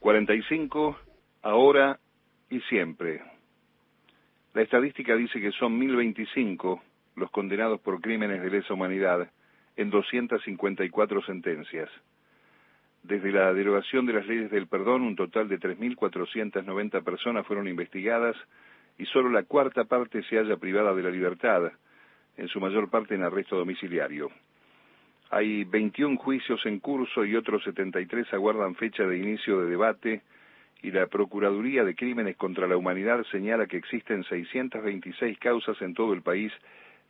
45, ahora y siempre. La estadística dice que son 1025 los condenados por crímenes de lesa humanidad en 254 sentencias. Desde la derogación de las leyes del perdón, un total de 3.490 personas fueron investigadas y solo la cuarta parte se halla privada de la libertad, en su mayor parte en arresto domiciliario. Hay 21 juicios en curso y otros 73 aguardan fecha de inicio de debate y la Procuraduría de Crímenes contra la Humanidad señala que existen 626 causas en todo el país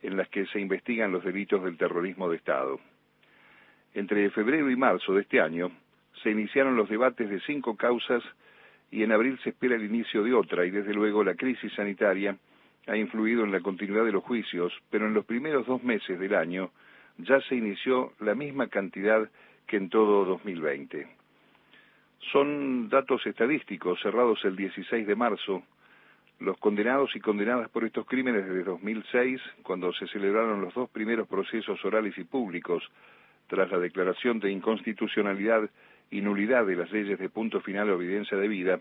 en las que se investigan los delitos del terrorismo de Estado. Entre febrero y marzo de este año se iniciaron los debates de cinco causas y en abril se espera el inicio de otra y desde luego la crisis sanitaria ha influido en la continuidad de los juicios, pero en los primeros dos meses del año ya se inició la misma cantidad que en todo 2020. Son datos estadísticos cerrados el 16 de marzo. Los condenados y condenadas por estos crímenes desde 2006, cuando se celebraron los dos primeros procesos orales y públicos, tras la declaración de inconstitucionalidad y nulidad de las leyes de punto final o evidencia de vida,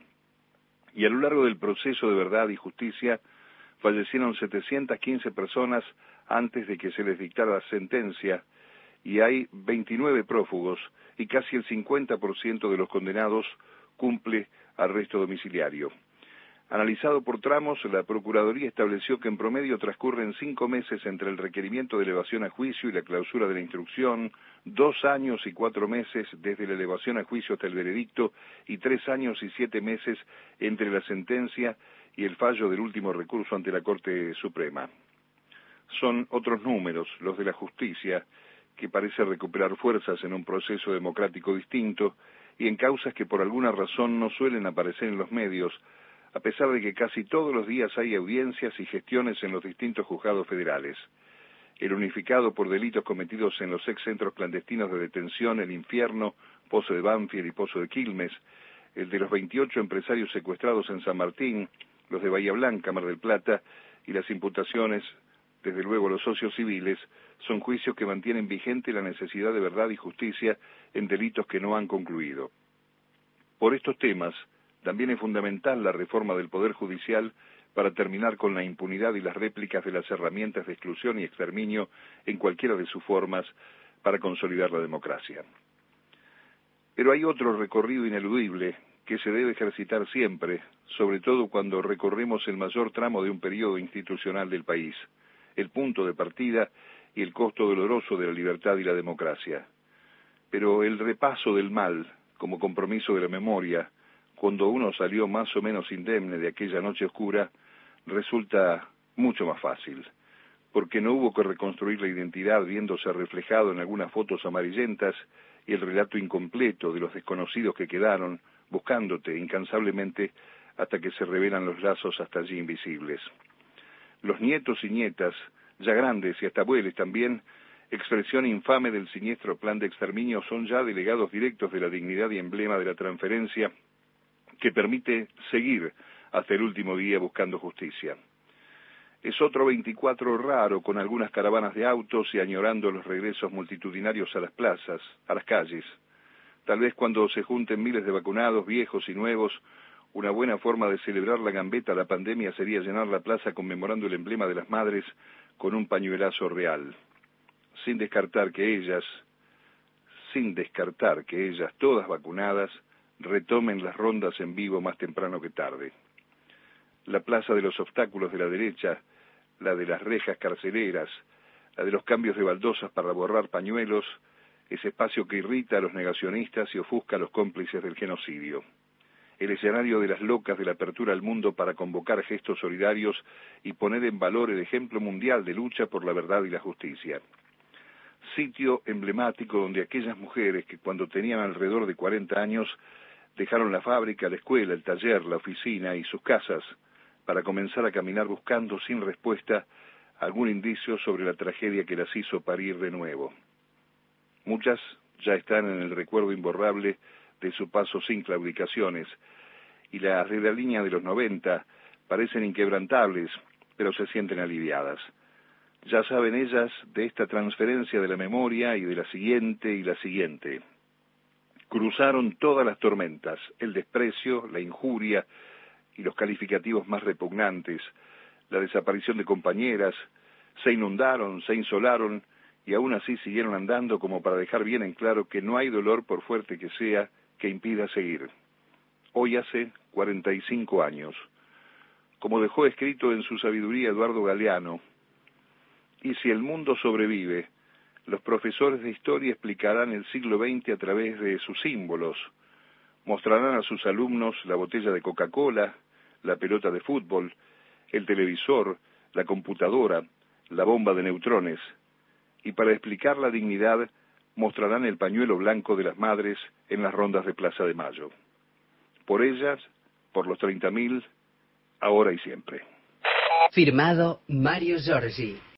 y a lo largo del proceso de verdad y justicia fallecieron 715 personas antes de que se les dictara la sentencia y hay 29 prófugos y casi el 50% de los condenados cumple arresto domiciliario. Analizado por tramos, la Procuraduría estableció que en promedio transcurren cinco meses entre el requerimiento de elevación a juicio y la clausura de la instrucción, dos años y cuatro meses desde la elevación a juicio hasta el veredicto y tres años y siete meses entre la sentencia y el fallo del último recurso ante la Corte Suprema. Son otros números, los de la justicia, que parece recuperar fuerzas en un proceso democrático distinto y en causas que por alguna razón no suelen aparecer en los medios, a pesar de que casi todos los días hay audiencias y gestiones en los distintos juzgados federales. El unificado por delitos cometidos en los ex centros clandestinos de detención, el infierno, Pozo de Banfield y Pozo de Quilmes, el de los 28 empresarios secuestrados en San Martín, los de Bahía Blanca, Mar del Plata, y las imputaciones desde luego los socios civiles, son juicios que mantienen vigente la necesidad de verdad y justicia en delitos que no han concluido. Por estos temas, también es fundamental la reforma del Poder Judicial para terminar con la impunidad y las réplicas de las herramientas de exclusión y exterminio en cualquiera de sus formas para consolidar la democracia. Pero hay otro recorrido ineludible que se debe ejercitar siempre, sobre todo cuando recorremos el mayor tramo de un periodo institucional del país, el punto de partida y el costo doloroso de la libertad y la democracia. Pero el repaso del mal, como compromiso de la memoria, cuando uno salió más o menos indemne de aquella noche oscura, resulta mucho más fácil, porque no hubo que reconstruir la identidad viéndose reflejado en algunas fotos amarillentas y el relato incompleto de los desconocidos que quedaron buscándote incansablemente hasta que se revelan los lazos hasta allí invisibles los nietos y nietas, ya grandes y hasta abuelos también, expresión infame del siniestro plan de exterminio, son ya delegados directos de la dignidad y emblema de la transferencia que permite seguir hasta el último día buscando justicia. Es otro 24 raro con algunas caravanas de autos y añorando los regresos multitudinarios a las plazas, a las calles. Tal vez cuando se junten miles de vacunados, viejos y nuevos, una buena forma de celebrar la gambeta a la pandemia sería llenar la plaza conmemorando el emblema de las madres con un pañuelazo real, sin descartar que ellas, sin descartar que ellas, todas vacunadas, retomen las rondas en vivo más temprano que tarde. La plaza de los obstáculos de la derecha, la de las rejas carceleras, la de los cambios de baldosas para borrar pañuelos, ese espacio que irrita a los negacionistas y ofusca a los cómplices del genocidio el escenario de las locas de la apertura al mundo para convocar gestos solidarios y poner en valor el ejemplo mundial de lucha por la verdad y la justicia. Sitio emblemático donde aquellas mujeres que cuando tenían alrededor de 40 años dejaron la fábrica, la escuela, el taller, la oficina y sus casas para comenzar a caminar buscando sin respuesta algún indicio sobre la tragedia que las hizo parir de nuevo. Muchas ya están en el recuerdo imborrable de su paso sin claudicaciones, y las de la línea de los 90 parecen inquebrantables, pero se sienten aliviadas. Ya saben ellas de esta transferencia de la memoria y de la siguiente y la siguiente. Cruzaron todas las tormentas, el desprecio, la injuria y los calificativos más repugnantes, la desaparición de compañeras, se inundaron, se insolaron y aún así siguieron andando como para dejar bien en claro que no hay dolor, por fuerte que sea, que impida seguir. Hoy hace 45 años. Como dejó escrito en su sabiduría Eduardo Galeano, y si el mundo sobrevive, los profesores de historia explicarán el siglo XX a través de sus símbolos, mostrarán a sus alumnos la botella de Coca-Cola, la pelota de fútbol, el televisor, la computadora, la bomba de neutrones, y para explicar la dignidad mostrarán el pañuelo blanco de las madres en las rondas de Plaza de Mayo. Por ellas, por los 30.000, ahora y siempre. Firmado Mario Giorgi.